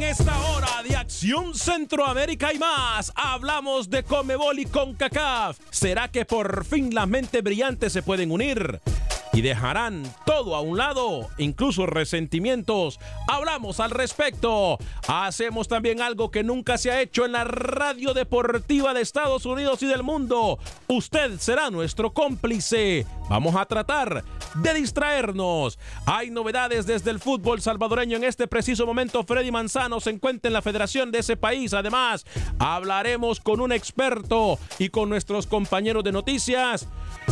En esta hora de Acción Centroamérica y más, hablamos de Comebol y CONCACAF. ¿Será que por fin las mentes brillantes se pueden unir? Y dejarán todo a un lado, incluso resentimientos. Hablamos al respecto. Hacemos también algo que nunca se ha hecho en la radio deportiva de Estados Unidos y del mundo. Usted será nuestro cómplice. Vamos a tratar de distraernos. Hay novedades desde el fútbol salvadoreño en este preciso momento. Freddy Manzano se encuentra en la federación de ese país. Además, hablaremos con un experto y con nuestros compañeros de noticias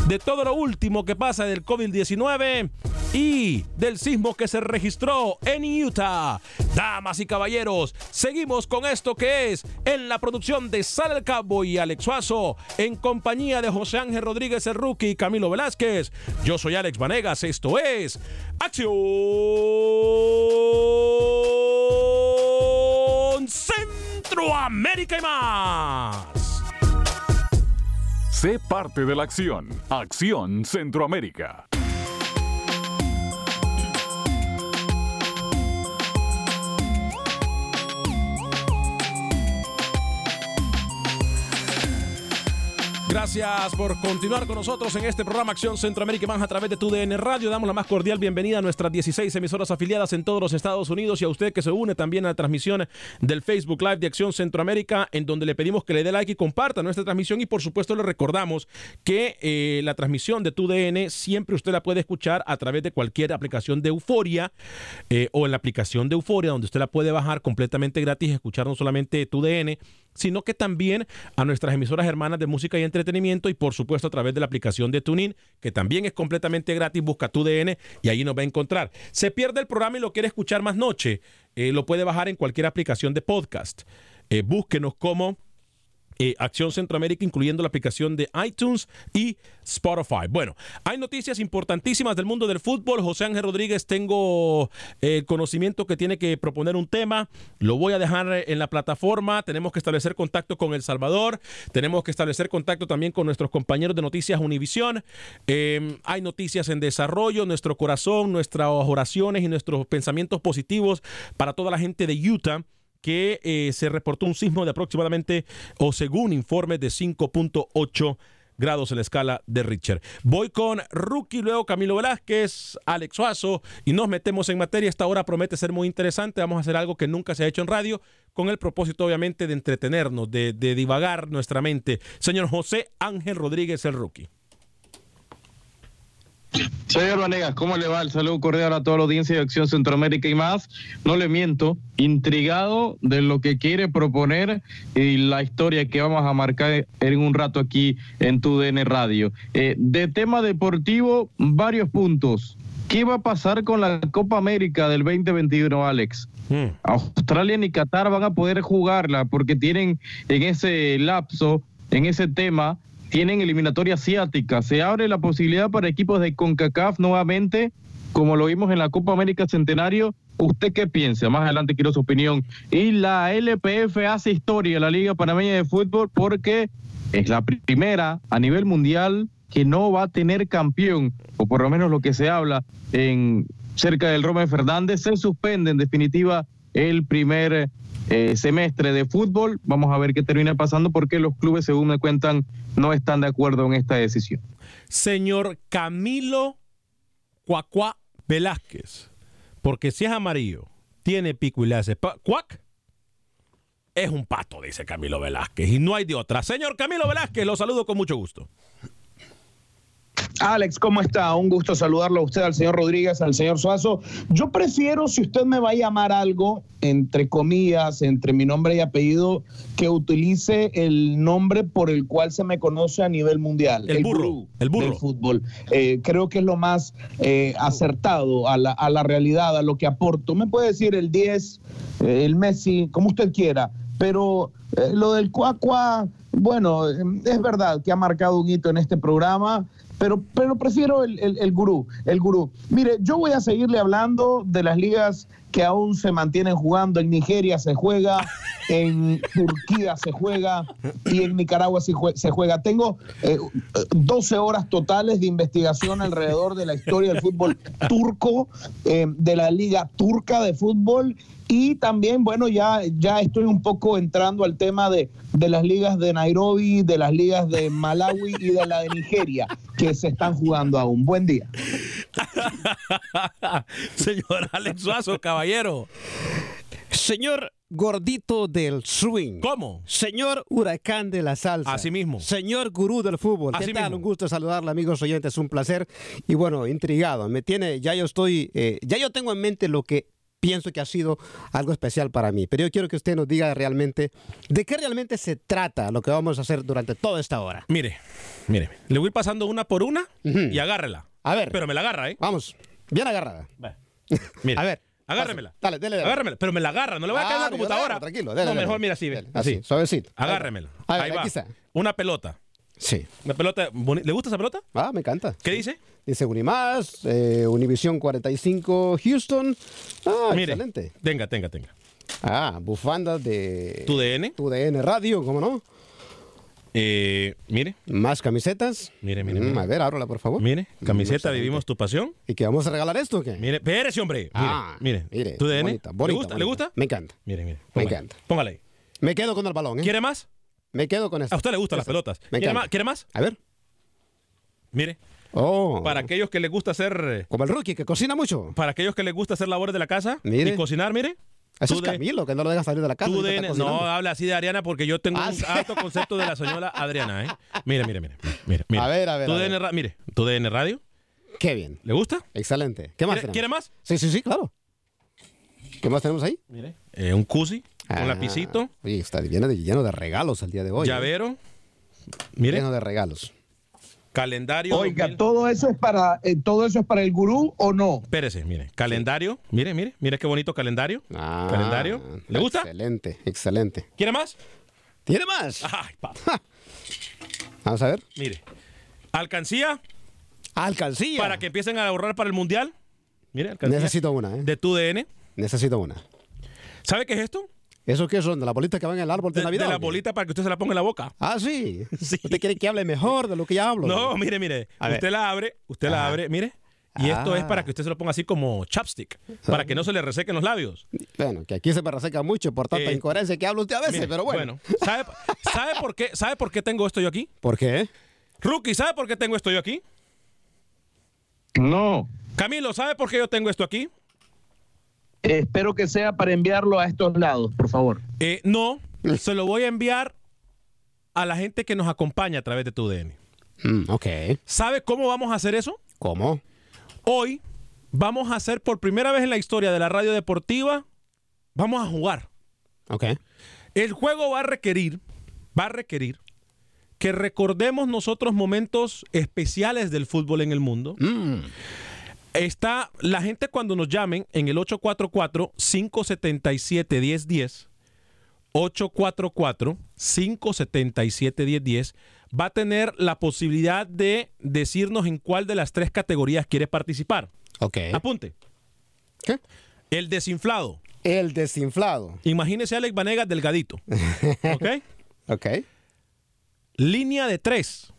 de todo lo último que pasa del COVID-19 y del sismo que se registró en Utah. Damas y caballeros, seguimos con esto que es en la producción de Sal el Cabo y Alex Suazo, en compañía de José Ángel Rodríguez el Rookie y Camilo Velázquez. Yo soy Alex Vanegas, esto es Acción Centroamérica y más. Sé parte de la acción. Acción Centroamérica. Gracias por continuar con nosotros en este programa Acción Centroamérica y más a través de tu DN Radio. Damos la más cordial bienvenida a nuestras 16 emisoras afiliadas en todos los Estados Unidos y a usted que se une también a la transmisión del Facebook Live de Acción Centroamérica, en donde le pedimos que le dé like y comparta nuestra transmisión. Y por supuesto, le recordamos que eh, la transmisión de tu DN siempre usted la puede escuchar a través de cualquier aplicación de Euforia eh, o en la aplicación de Euforia, donde usted la puede bajar completamente gratis y escuchar no solamente tu DN, sino que también a nuestras emisoras hermanas de música y entretenimiento y por supuesto a través de la aplicación de TuneIn, que también es completamente gratis, busca tu DN y ahí nos va a encontrar. Se pierde el programa y lo quiere escuchar más noche, eh, lo puede bajar en cualquier aplicación de podcast. Eh, búsquenos como eh, Acción Centroamérica, incluyendo la aplicación de iTunes y Spotify. Bueno, hay noticias importantísimas del mundo del fútbol. José Ángel Rodríguez, tengo el conocimiento que tiene que proponer un tema. Lo voy a dejar en la plataforma. Tenemos que establecer contacto con El Salvador. Tenemos que establecer contacto también con nuestros compañeros de Noticias Univisión. Eh, hay noticias en desarrollo. Nuestro corazón, nuestras oraciones y nuestros pensamientos positivos para toda la gente de Utah que eh, se reportó un sismo de aproximadamente, o según informes, de 5.8 grados en la escala de Richter. Voy con Rookie, luego Camilo Velázquez, Alex Suazo y nos metemos en materia. Esta hora promete ser muy interesante. Vamos a hacer algo que nunca se ha hecho en radio con el propósito obviamente de entretenernos, de, de divagar nuestra mente. Señor José Ángel Rodríguez, el Rookie. Señor Vanegas, ¿cómo le va? El saludo cordial a toda la audiencia de Acción Centroamérica y más. No le miento, intrigado de lo que quiere proponer y la historia que vamos a marcar en un rato aquí en tu DN Radio. Eh, de tema deportivo, varios puntos. ¿Qué va a pasar con la Copa América del 2021, Alex? Mm. Australia ni Qatar van a poder jugarla porque tienen en ese lapso, en ese tema, tienen eliminatoria asiática. Se abre la posibilidad para equipos de CONCACAF nuevamente, como lo vimos en la Copa América Centenario. ¿Usted qué piensa? Más adelante quiero su opinión. Y la LPF hace historia, la Liga Panameña de Fútbol, porque es la primera a nivel mundial que no va a tener campeón, o por lo menos lo que se habla en cerca del Roma Fernández, se suspende en definitiva el primer eh, semestre de fútbol. Vamos a ver qué termina pasando porque los clubes, según me cuentan, no están de acuerdo en esta decisión. Señor Camilo Cuacuá Velázquez, porque si es amarillo, tiene pico y le hace cuac, es un pato, dice Camilo Velázquez, y no hay de otra. Señor Camilo Velázquez, lo saludo con mucho gusto. Alex, ¿cómo está? Un gusto saludarlo a usted, al señor Rodríguez, al señor Suazo. Yo prefiero, si usted me va a llamar algo, entre comillas, entre mi nombre y apellido, que utilice el nombre por el cual se me conoce a nivel mundial. El burro, el burro. Del fútbol. Eh, creo que es lo más eh, acertado a la, a la realidad, a lo que aporto. Me puede decir el 10, eh, el Messi, como usted quiera, pero lo del Cuacua, bueno, es verdad que ha marcado un hito en este programa, pero, pero prefiero el, el, el gurú, el gurú. Mire, yo voy a seguirle hablando de las ligas que aún se mantienen jugando. En Nigeria se juega, en Turquía se juega y en Nicaragua se jue- se juega. Tengo eh, 12 horas totales de investigación alrededor de la historia del fútbol turco, eh, de la liga turca de fútbol y también, bueno, ya, ya estoy un poco entrando al tema de, de las ligas de Nairobi, de las ligas de Malawi y de la de Nigeria, que se están jugando aún. Buen día. Señor Alex Suazo, caballero. Señor gordito del swing. ¿Cómo? Señor huracán de la salsa. Así mismo. Señor gurú del fútbol. ¿Qué Así tal? mismo. Un gusto saludarle, amigos oyentes. Un placer. Y bueno, intrigado. Me tiene, ya yo estoy, eh, ya yo tengo en mente lo que pienso que ha sido algo especial para mí. Pero yo quiero que usted nos diga realmente de qué realmente se trata lo que vamos a hacer durante toda esta hora. Mire, mire, le voy pasando una por una y agárrela. A ver. Pero me la agarra, ¿eh? Vamos. Bien agarrada. Mire, A ver. Agárremela. Dale, dele, dele. Agárremela, pero me la agarra, no le voy a caer en la Ah, computadora. agarro, tranquilo, dele, no, mejor mira así, ve. Así. así, suavecito. Agárremela. A ver, Ahí va. está. Una pelota. Sí. Una pelota. ¿Le gusta esa pelota? Ah, me encanta. ¿Qué dice? Dice Unimás, eh, Univisión 45 Houston. Ah, Mire. excelente. Tenga, tenga, tenga. Ah, bufanda de... ¿Tu DN? Tu DN Radio, ¿cómo no? Eh, mire, Más camisetas. mire, mire. Mm, mire. a ver, ábrala, por favor. Mire, camiseta excelente. Vivimos tu pasión. ¿Y que vamos a regalar esto o qué? Mire, espérese, hombre. Mire, Ah, mire. mire, ¿Tu DN? bonita, ¿Le bonita, gusta? ¿Le gusta? Me encanta. Mire, mire. Me póngale. encanta. Póngale ahí. Me quedo con el balón, ¿eh? ¿Quiere más? Me quedo con esto. A usted le gustan las pelotas. Me ¿Quiere más? ¿Quiere más? A ver. Mire, Oh. para aquellos que les gusta hacer... eh, Como el rookie, que cocina mucho. Para aquellos que les gusta hacer labores de la casa Mire. y cocinar, mire. Eso tú es de- Camilo, que no lo deja salir de la casa. tú de- no, habla así de Ariana porque yo tengo Ah, un sí. alto concepto de la señora Adriana, ¿eh? Mire, mire, mire. mire, mire. A ver, a ver, a ra- mire, tu DN Radio, Qué bien. ¿le gusta? Excelente. ¿Qué más ¿Quiere, tenemos? quiere más? Sí, sí, sí, claro. ¿Qué más tenemos ahí? Mire. Eh, un cusi, Ah, un lapicito, Oye, está lleno de, lleno de regalos el día de hoy. ¿eh? llavero, mire, Lleno de regalos. Calendario. Oiga, 2000. ¿todo eso es para eh, todo eso es para el gurú o no? Espérese, mire, calendario, mire, mire, mire qué bonito calendario. Ah, Calendario. ¿Le gusta? Excelente, excelente. ¿Quiere más? ¿Tiene más? Ay, papá. Vamos a ver. Mire, alcancía Alcancía. para que empiecen a ahorrar para el mundial. Mire, alcancía Necesito una, ¿eh? de tu DN. Necesito una. ¿Sabe qué es esto? ¿Eso qué son? ¿De la bolita que van en el árbol de, De, Navidad? de la bolita para que usted se la ponga en la boca. Ah, sí. Sí. ¿Usted quiere que hable mejor de lo que ya hablo? No, mire, mire. A ver. usted la abre, usted la abre, mire. Y esto es Ah. para que usted se lo ponga así como chapstick, para que no se le resequen los labios. Bueno, que aquí se me reseca mucho por tanta Eh, incoherencia que habla usted a veces, Mire, pero bueno. ¿sabe, sabe por qué, ¿sabe por qué tengo esto yo aquí? ¿Por qué? Rookie, ¿sabe por qué tengo esto yo aquí? No. Camilo, ¿sabe por qué yo tengo esto aquí? Espero que sea para enviarlo a estos lados, por favor. Eh, no, se lo voy a enviar a la gente que nos acompaña a través de tu DN. Mm, ok. ¿Sabe cómo vamos a hacer eso? ¿Cómo? Hoy vamos a hacer por primera vez en la historia de la radio deportiva, vamos a jugar. Ok. El juego va a requerir, va a requerir que recordemos nosotros momentos especiales del fútbol en el mundo. Mm, Está la gente cuando nos llamen en el 844-577-1010, 844-577-1010, va a tener la posibilidad de decirnos en cuál de las tres categorías quiere participar. Ok. Apunte. ¿Qué? El desinflado. El desinflado. Imagínese a Alex Vanegas delgadito. ¿Ok? Ok. Línea de tres.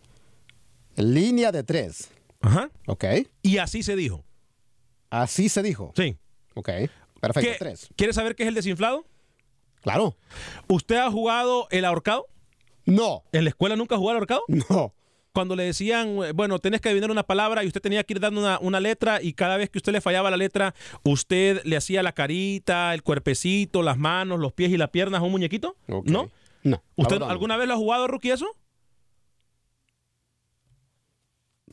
Línea de tres. Ajá. Ok. Y así se dijo. Así se dijo. Sí. Ok. Perfecto. ¿Qué- Tres. ¿Quiere saber qué es el desinflado? Claro. ¿Usted ha jugado el ahorcado? No. ¿En la escuela nunca jugó al ahorcado? No. Cuando le decían, eh, bueno, tenés que adivinar una palabra y usted tenía que ir dando una, una letra y cada vez que usted le fallaba la letra, usted le hacía la carita, el cuerpecito, las manos, los pies y las piernas a un muñequito. ¿No? No. ¿Usted Ahora no. alguna vez lo ha jugado, Rookie, eso?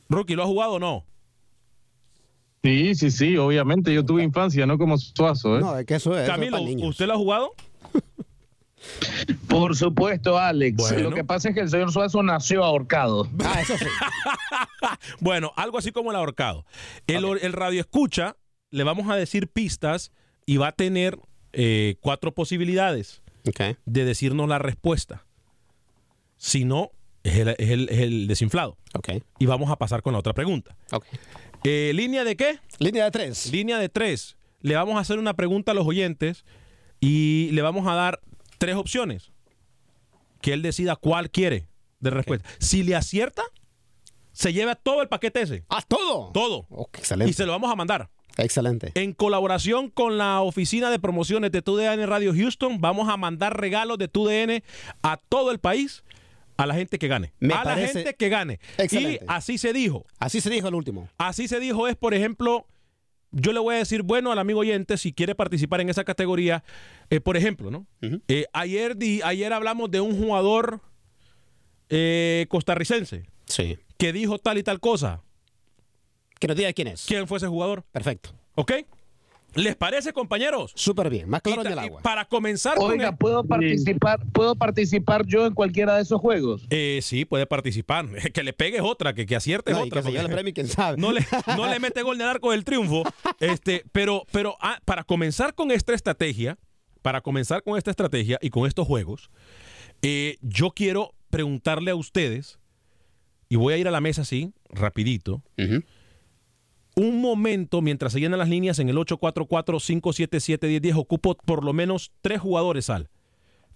Rookie, ¿lo ha jugado o no? Sí, sí, sí, obviamente. Yo tuve infancia, no como Suazo, ¿eh? No, es que eso es. eso es Camilo. ¿usted lo ha jugado? Por supuesto, Alex. Bueno. Lo que pasa es que el señor Suazo nació ahorcado. Ah, eso sí. Bueno, algo así como el ahorcado. El, el radio escucha, le vamos a decir pistas y va a tener eh, cuatro posibilidades de decirnos la respuesta. Si no, es el, es el- es el desinflado. Ok. Y vamos a pasar con la otra pregunta. Eh, ¿Línea de qué? Línea de tres. Línea de tres. Le vamos a hacer una pregunta a los oyentes y le vamos a dar tres opciones. Que él decida cuál quiere de respuesta. Si le acierta, se lleva todo el paquete ese. ¡Ah, todo! Todo. Excelente. Y se lo vamos a mandar. Excelente. En colaboración con la oficina de promociones de TUDN Radio Houston, vamos a mandar regalos de TUDN a todo el país a la gente que gane. Me a la gente que gane. excelente. Y así se dijo. Así se dijo el último. Así se dijo es, por ejemplo, yo le voy a decir, bueno, al amigo oyente, si quiere participar en esa categoría, eh, por ejemplo, ¿no? Eh, ayer, di- ayer hablamos de un jugador eh, costarricense Sí. que dijo tal y tal cosa. Que nos diga quién es. ¿Quién fue ese jugador? Perfecto. ¿Ok? ¿Les parece, compañeros? Súper bien. Más claro Y el agua. para comenzar con Oiga, el- ¿puedo participar, ¿puedo participar yo en cualquiera de esos juegos? Eh, sí, puede participar. Que le pegue es otra, que, que acierte es No, otra. que se lleve el porque- premio, quién sabe. no le, no le mete gol el arco del triunfo. Este, pero pero ah, para comenzar con esta estrategia, para comenzar con esta estrategia y con estos juegos, eh, yo quiero preguntarle a ustedes, y voy a ir a la mesa así, rapidito, Ujú. Un momento mientras se llenan las líneas en el 844-577-1010, ocupo por lo menos tres jugadores al.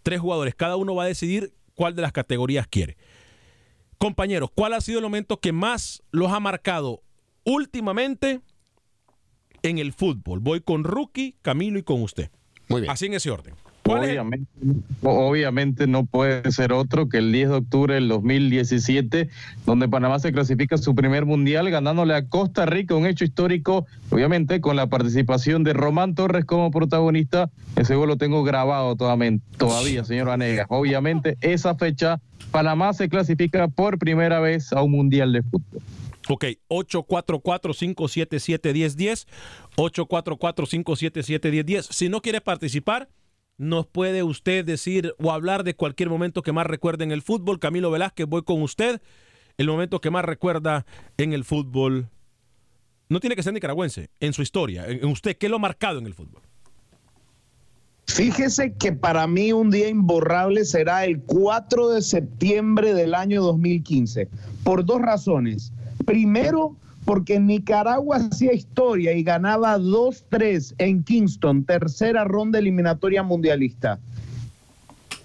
Tres jugadores. Cada uno va a decidir cuál de las categorías quiere. Compañeros, ¿cuál ha sido el momento que más los ha marcado últimamente en el fútbol? Voy con Rookie, Camilo y con usted. Muy bien. Así en ese orden. Obviamente, obviamente no puede ser otro que el 10 de octubre del 2017, donde Panamá se clasifica su primer mundial ganándole a Costa Rica, un hecho histórico, obviamente con la participación de Román Torres como protagonista. Ese gol lo tengo grabado todavía, todavía señor Vanegas. Obviamente esa fecha Panamá se clasifica por primera vez a un mundial de fútbol. Ok, 844-577-1010. 844-577-1010. Si no quiere participar, nos puede usted decir o hablar de cualquier momento que más recuerde en el fútbol. Camilo Velázquez, voy con usted. El momento que más recuerda en el fútbol. No tiene que ser nicaragüense, en su historia. En usted, ¿qué lo ha marcado en el fútbol? Fíjese que para mí un día imborrable será el 4 de septiembre del año 2015, por dos razones. Primero, porque Nicaragua hacía historia y ganaba 2-3 en Kingston, tercera ronda eliminatoria mundialista.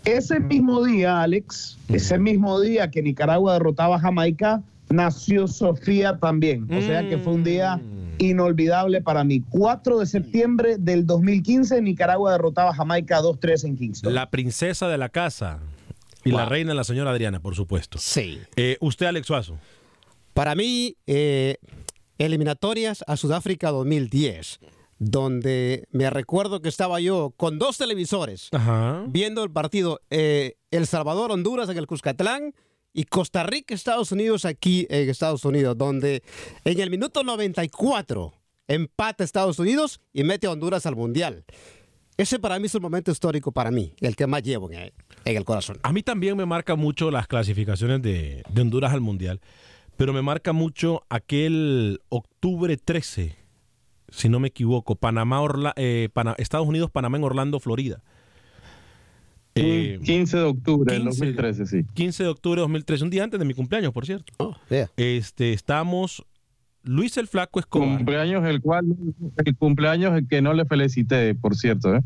Ese mismo día, Alex, ese mismo día que Nicaragua derrotaba a Jamaica, nació Sofía también. O sea que fue un día inolvidable para mí. 4 de septiembre del 2015, Nicaragua derrotaba a Jamaica 2-3 en Kingston. La princesa de la casa. Y la reina, la señora Adriana, por supuesto. Sí. Eh, usted, Alex Suazo. Para mí, eh, eliminatorias a Sudáfrica 2010, donde me recuerdo que estaba yo con dos televisores Ajá. viendo el partido eh, El Salvador-Honduras en el Cuscatlán y Costa Rica-Estados Unidos aquí en Estados Unidos, donde en el minuto 94 empata Estados Unidos y mete a Honduras al Mundial. Ese para mí es un momento histórico para mí, el que más llevo en el, en el corazón. A mí también me marca mucho las clasificaciones de, de Honduras al Mundial, pero me marca mucho aquel octubre 13 si no me equivoco. Panamá, eh, Estados Unidos, Panamá en Orlando, Florida. 15 eh, de octubre del 2013, sí. 15 de octubre de 2013, un día antes de mi cumpleaños, por cierto. Oh, este, estamos Luis el Flaco Escobar. Cumpleaños el cual, el cumpleaños el que no le felicité, por cierto, ¿eh?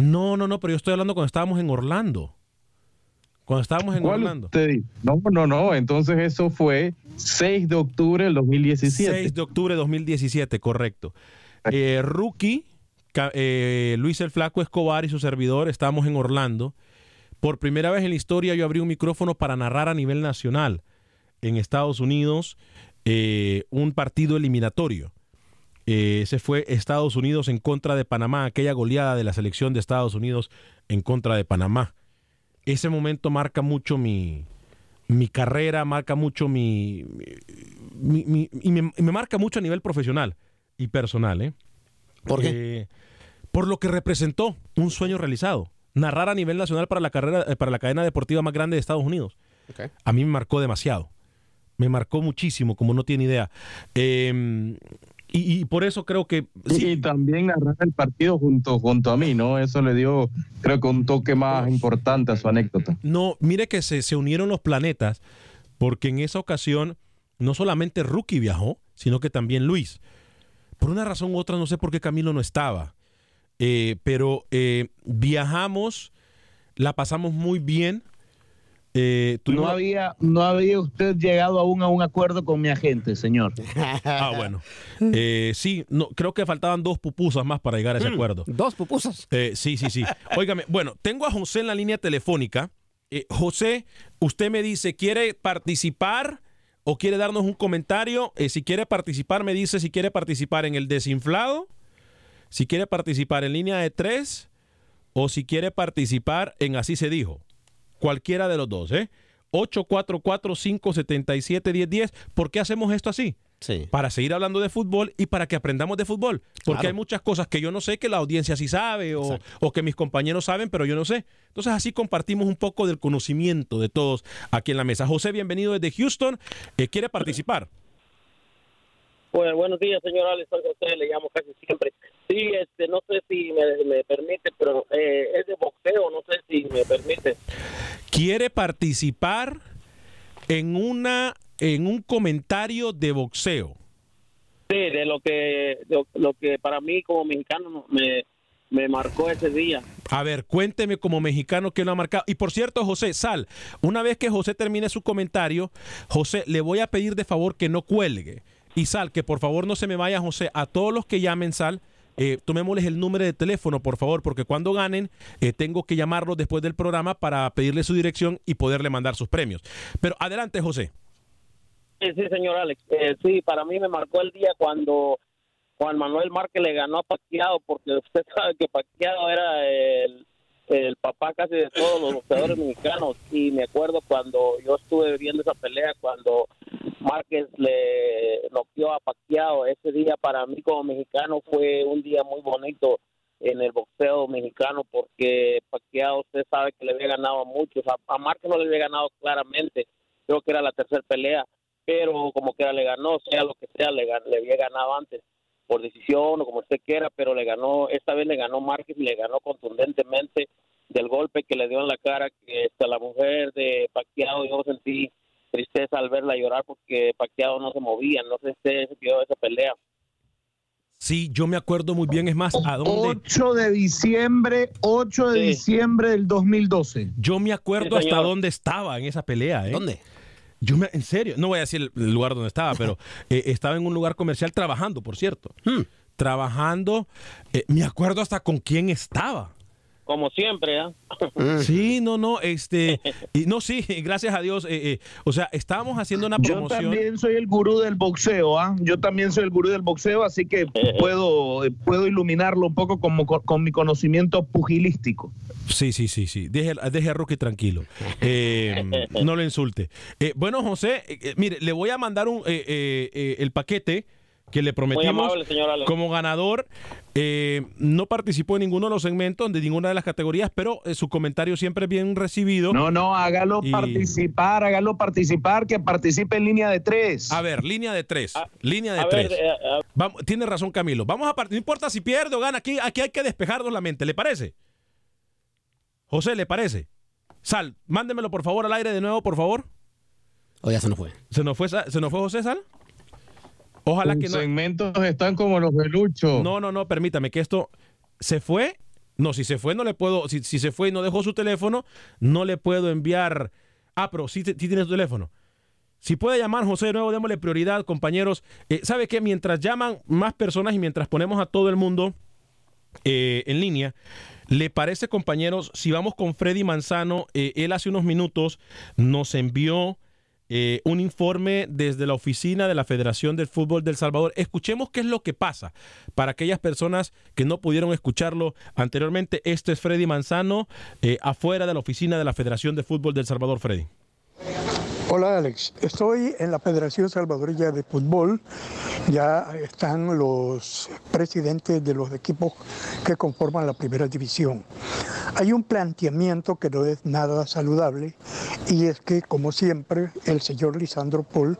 No, no, no, pero yo estoy hablando cuando estábamos en Orlando. Cuando estábamos en Orlando. No, no, no. Entonces eso fue 6 de octubre del 2017. 6 de octubre del 2017, correcto. Eh, rookie, eh, Luis el Flaco Escobar y su servidor, estábamos en Orlando. Por primera vez en la historia yo abrí un micrófono para narrar a nivel nacional en Estados Unidos eh, un partido eliminatorio. ese fue Estados Unidos en contra de Panamá, aquella goleada de la selección de Estados Unidos en contra de Panamá ese momento marca mucho mi, mi carrera, marca mucho mi, y me, marca mucho a nivel profesional y personal. ¿eh? ¿Por qué? Eh, por lo que representó un sueño realizado. Narrar a nivel nacional para la carrera, eh, para la cadena deportiva más grande de Estados Unidos. A mí me marcó demasiado. Me marcó muchísimo, como no tiene idea. Eh, y, por eso creo que... Sí. Y también narrar el partido junto, junto a mí, ¿no? Eso le dio, creo que un toque más importante a su anécdota. No, mire que se, se unieron los planetas, porque en esa ocasión no solamente Rookie viajó, sino que también Luis. Por una razón u otra, no sé por qué Camilo no estaba, eh, pero eh, viajamos, la pasamos muy bien. Eh, no, había, no había usted llegado aún a un acuerdo con mi agente, señor. ah, bueno. Eh, sí, no, creo que faltaban dos pupusas más para llegar a ese mm, acuerdo. ¿Dos pupusas? Eh, sí, sí, sí. Óigame, bueno, tengo a José en la línea telefónica. José, usted me dice, ¿quiere participar o quiere darnos un comentario? si quiere participar, me dice si quiere participar en el desinflado, si quiere participar en línea de tres o si quiere participar en así se dijo. Cualquiera de los dos, ¿eh? 844-577-1010. ¿Por qué hacemos esto así? Sí. Para seguir hablando de fútbol y para que aprendamos de fútbol. Porque hay muchas cosas que yo no sé, que la audiencia sí sabe o, que mis compañeros saben, pero yo no sé. Entonces así compartimos un poco del conocimiento de todos aquí en la mesa. José, bienvenido desde Houston. Eh, ¿Quiere participar? Bueno, buenos días, señor Alex. José, le llamo casi siempre. Sí, este, no sé si me, permite, pero eh, es de boxeo, no sé si me permite. ¿Quiere participar en una en un comentario de boxeo? Sí, de lo que lo que para mí como mexicano me, me marcó ese día. A ver, cuénteme como mexicano qué lo ha marcado. Y por cierto, José, Sal, una vez que José termine su comentario, José, le voy a pedir de favor que no cuelgue y Sal, que por favor no se me vaya, José, a todos los que llamen, Sal, eh, tomémosles el número de teléfono, por favor, porque cuando ganen, eh, tengo que llamarlos después del programa para pedirle su dirección y poderle mandar sus premios. Pero adelante, José. Sí, sí, señor Alex. Eh, sí, para mí me marcó el día cuando Juan Manuel Márquez le ganó a Paquiado, porque usted sabe que Paquiado era el, el papá casi de todos los boxeadores mexicanos. Y me acuerdo cuando yo estuve viendo esa pelea, cuando Márquez le noqueó a Pacquiao. Ese día para mí como mexicano fue un día muy bonito en el boxeo mexicano porque Pacquiao usted sabe que le había ganado a muchos. A, Márquez no le había ganado claramente, creo que era la tercera pelea, pero como que le ganó, sea lo que sea, le había ganado antes por decisión o como usted quiera, pero le ganó, esta vez le ganó Márquez y le ganó contundentemente del golpe que le dio en la cara que hasta la mujer de Pacquiao yo sentí tristeza al verla llorar porque Pacquiao no se movía, no sé si se vio esa pelea. Sí, yo me acuerdo muy bien, es más, ¿a dónde? 8 de diciembre, 8 de diciembre del 2012. Yo me acuerdo hasta dónde estaba en esa pelea, ¿eh? ¿Dónde? Yo me, en serio, no voy a decir el lugar donde estaba, pero eh, estaba en un lugar comercial trabajando, por cierto. Hmm. Trabajando, eh, me acuerdo hasta con quién estaba como siempre, ¿eh? Sí, no, no, este, y no, sí, gracias a Dios, eh, eh, o sea, estábamos haciendo una promoción. Yo también soy el gurú del boxeo, ¿ah? Yo también soy el gurú del boxeo, así que puedo, puedo iluminarlo un poco como con, mi conocimiento pugilístico. Sí, sí, sí, sí, deje, deje a Rookie tranquilo, no lo insulte. bueno, José, mire, le voy a mandar un, el paquete que le prometimos como ganador. Eh, no participó en ninguno de los segmentos, de ninguna de las categorías, pero eh, su comentario siempre es bien recibido. No, no, hágalo participar, hágalo participar, que participe en línea de tres. A ver, línea de tres. Ah, línea de tres. tiene razón Camilo. Vamos a partir, no importa si pierde o gana, aquí, aquí hay que despejarnos la mente, ¿le parece? José, ¿le parece? Sal, mándemelo por favor al aire de nuevo, por favor. O ya se nos fue. ¿Se nos fue, se nos fue José Sal? Ojalá que no. segmentos están como los de Lucho. No, no, no, permítame que esto se fue. No, si se fue, no le puedo. Si, se fue y no dejó su teléfono, no le puedo enviar. Ah, pero sí, tiene su teléfono. Si puede llamar José de nuevo, démosle prioridad, compañeros. Eh, ¿Sabe qué? Mientras llaman más personas y mientras ponemos a todo el mundo eh, en línea, ¿le parece, compañeros, si vamos con Freddy Manzano? Eh, él hace unos minutos nos envió eh, un informe desde la oficina de la Federación del Fútbol del Salvador. Escuchemos qué es lo que pasa para aquellas personas que no pudieron escucharlo anteriormente. Este es Freddy Manzano, eh, afuera de la oficina de la Federación de Fútbol del Salvador. Freddy. Hola Alex, estoy en la Federación Salvadoreña de Fútbol. Ya están los presidentes de los equipos que conforman la primera división. Hay un planteamiento que no es nada saludable y es que, como siempre, el señor Lisandro Paul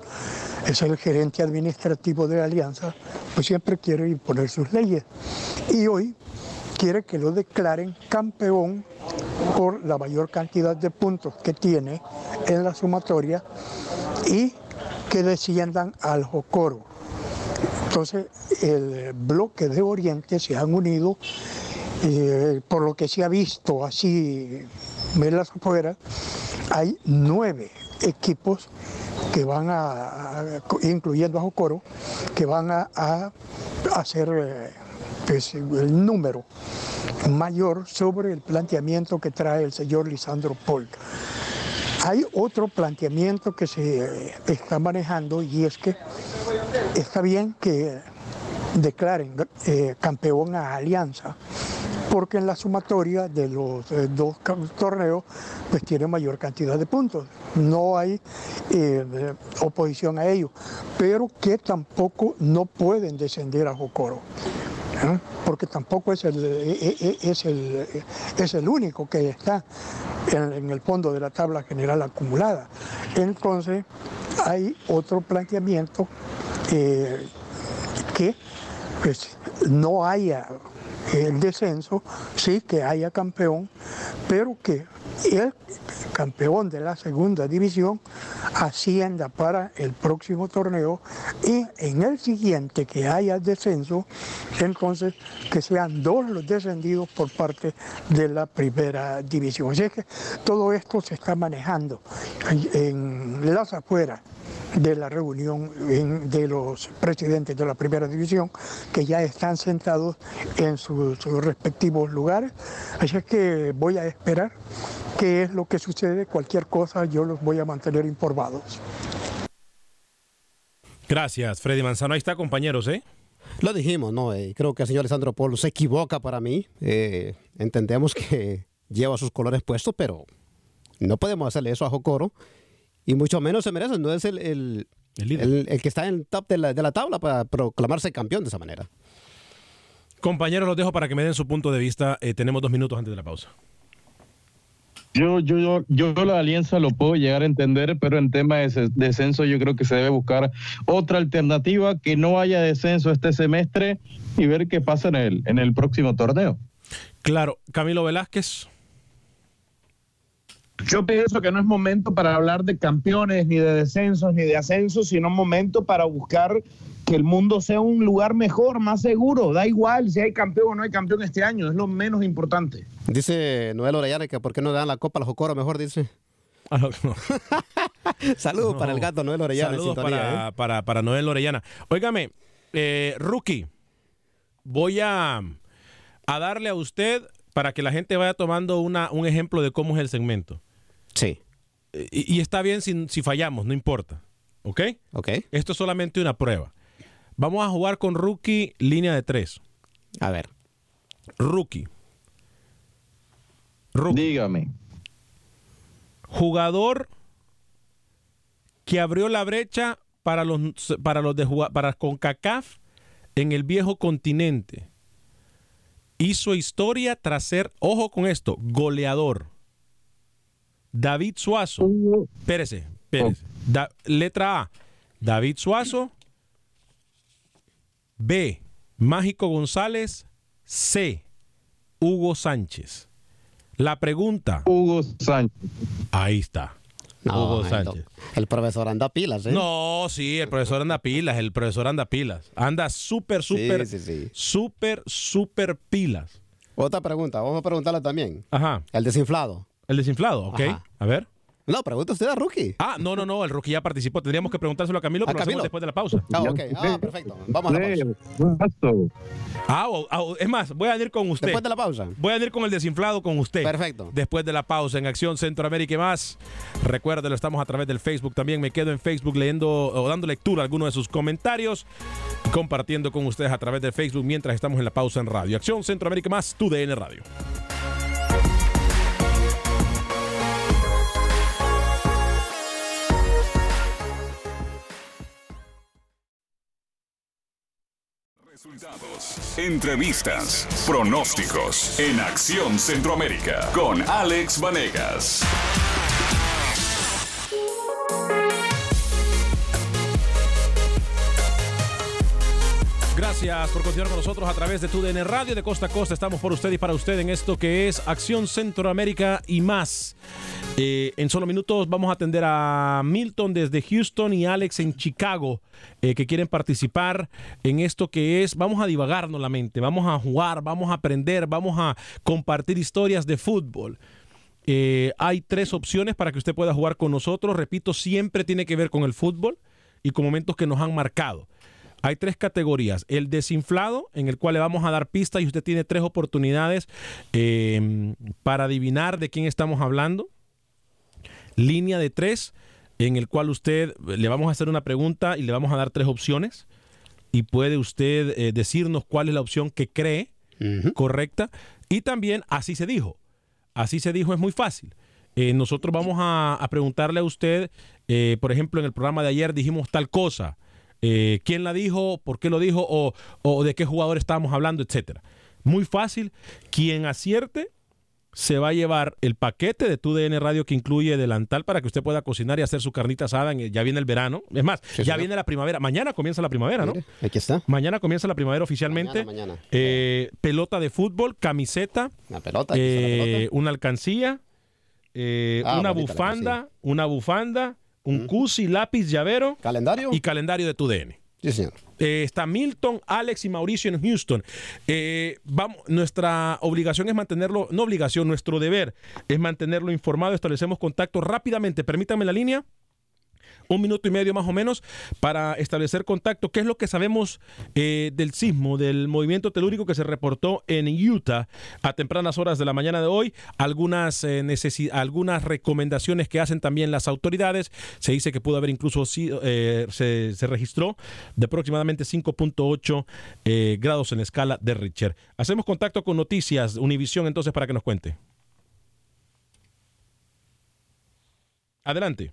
es el gerente administrativo de Alianza, pues siempre quiere imponer sus leyes. Y hoy quiere que lo declaren campeón por la mayor cantidad de puntos que tiene en la sumatoria y que desciendan al Jocoro. Entonces, el bloque de Oriente se han unido, eh, por lo que se ha visto así, las afuera, hay nueve equipos que van a, incluyendo a Jocoro, que van a, hacer eh, pues, el número mayor sobre el planteamiento que trae el señor Lisandro Polk. Hay otro planteamiento que se está manejando y es que está bien que declaren eh, campeón a Alianza, porque en la sumatoria de los eh, dos torneos pues tiene mayor cantidad de puntos. No hay eh, oposición a ello, pero que tampoco no pueden descender a Jocoro. ¿Eh? porque tampoco es el, e, e, e, es el, es el único que está en, el fondo de la tabla general acumulada. Entonces, hay otro planteamiento eh, que pues, no haya el descenso, sí que haya campeón, pero que el campeón de la segunda división ascienda para el próximo torneo y en el siguiente que haya descenso, entonces que sean dos los descendidos por parte de la primera división. Así que todo esto se está manejando en las afueras de la reunión de los presidentes de la primera división que ya están sentados en sus, respectivos lugares. Así que voy a esperar qué es lo que sucede. Cualquier cosa yo los voy a mantener informados. Gracias, Freddy Manzano. Ahí está, compañeros, ¿eh? Lo dijimos, ¿no? Eh, creo que el señor Alessandro Polo se equivoca para mí. Eh, entendemos que lleva sus colores puestos, pero no podemos hacerle eso a Jocoro y mucho menos se merece, no es el, el, el, que está en el top de la, de la tabla para proclamarse campeón de esa manera. Compañeros, los dejo para que me den su punto de vista. Eh, tenemos dos minutos antes de la pausa. Yo, yo, yo, yo la alianza lo puedo llegar a entender, pero en tema de descenso yo creo que se debe buscar otra alternativa, que no haya descenso este semestre y ver qué pasa en el, en el próximo torneo. Claro, Camilo Velázquez. Yo pienso que no es momento para hablar de campeones, ni de descensos, ni de ascensos, sino momento para buscar que el mundo sea un lugar mejor, más seguro. Da igual si hay campeón o no hay campeón este año, es lo menos importante. Dice Noel Orellana que por qué no dan la copa a los Jocoro mejor, dice. Ah, Saludos para el gato Noel Orellana. Saludos para, ¿eh? para, para, Noel Orellana. Óigame, eh, Rookie, voy a, a darle a usted para que la gente vaya tomando una, un ejemplo de cómo es el segmento. Sí. Y, está bien si, si, fallamos, no importa. ¿Ok? Ok. Esto es solamente una prueba. Vamos a jugar con rookie línea de tres. A ver. Rookie. rookie. Dígame. Jugador que abrió la brecha para los, para los de jugar, para CONCACAF en el viejo continente hizo historia tras ser, ojo con esto, goleador. David Suazo. Espérese, espérese. Da- letra A, David Suazo. B, Mágico González. C, Hugo Sánchez. La pregunta. Hugo Sánchez. Ahí está. No, Hugo el, Sánchez. el profesor anda pilas, ¿eh? No, sí, el profesor anda pilas, el profesor anda pilas. Anda súper, súper, sí, sí. súper, súper pilas. Otra pregunta, vamos a preguntarle también. Ajá. El desinflado. El desinflado, ok. Ajá. A ver. No, pregunta usted a Rookie. Ah, no, no, no, el rookie ya participó. Tendríamos que preguntárselo a Camilo, ¿A pero lo hacemos Camilo? después de la pausa. Ah, ok. Ah, perfecto. Vamos a la pausa. Ah, ah, es más, voy a ir con usted. Después de la pausa. Voy a ir con el desinflado con usted. Perfecto. Después de la pausa en Acción Centroamérica y más. Recuérdelo, estamos a través del Facebook también. Me quedo en Facebook leyendo o dando lectura a algunos de sus comentarios y compartiendo con ustedes a través del Facebook mientras estamos en la pausa en radio. Acción Centroamérica y más, tu DN Radio. Resultados, entrevistas, pronósticos en Acción Centroamérica con Alex Vanegas. Gracias por continuar con nosotros a través de tu DN Radio de Costa a Costa. Estamos por usted y para usted en esto que es Acción Centroamérica y más. Eh, en solo minutos vamos a atender a Milton desde Houston y Alex en Chicago eh, que quieren participar en esto que es, vamos a divagarnos la mente, vamos a jugar, vamos a aprender, vamos a compartir historias de fútbol. Eh, hay tres opciones para que usted pueda jugar con nosotros. Repito, siempre tiene que ver con el fútbol y con momentos que nos han marcado. Hay tres categorías. El desinflado, en el cual le vamos a dar pistas y usted tiene tres oportunidades para adivinar de quién estamos hablando. Línea de tres, en el cual usted le vamos a hacer una pregunta y le vamos a dar tres opciones. Y puede usted eh, decirnos cuál es la opción que cree correcta. Y también así se dijo. Así se dijo, es muy fácil. Eh, nosotros vamos a, a preguntarle a usted, eh, por ejemplo, en el programa de ayer dijimos tal cosa. Eh, quién la dijo, por qué lo dijo o, o de qué jugador estábamos hablando, etcétera. Muy fácil. Quien acierte se va a llevar el paquete de tu DN Radio que incluye delantal para que usted pueda cocinar y hacer su carnita asada. en ya viene el verano. Es más, ya señor. viene la primavera. Mañana comienza la primavera, ¿no? Aquí está. Mañana comienza la primavera oficialmente. Mañana, mañana. Eh, pelota de fútbol, camiseta, La pelota. la una alcancía, eh, Ah, una bufanda, una bufanda, un cusi, lápiz, llavero ¿Calendario? y calendario de tu DN. Sí, señor. Eh, está Milton, Alex y Mauricio en Houston. Eh, vamos, nuestra obligación es mantenerlo, no obligación, nuestro deber es mantenerlo informado. Establecemos contacto rápidamente. Permítame la línea. Un minuto y medio más o menos para establecer contacto. ¿Qué es lo que sabemos eh, del sismo, del movimiento telúrico que se reportó en Utah a tempranas horas de la mañana de hoy? Algunas, eh, algunas recomendaciones que hacen también las autoridades. Se dice que pudo haber incluso, sido, eh, se, se registró de aproximadamente 5.8 eh, grados en la escala de Richter. Hacemos contacto con Noticias Univisión entonces para que nos cuente. Adelante.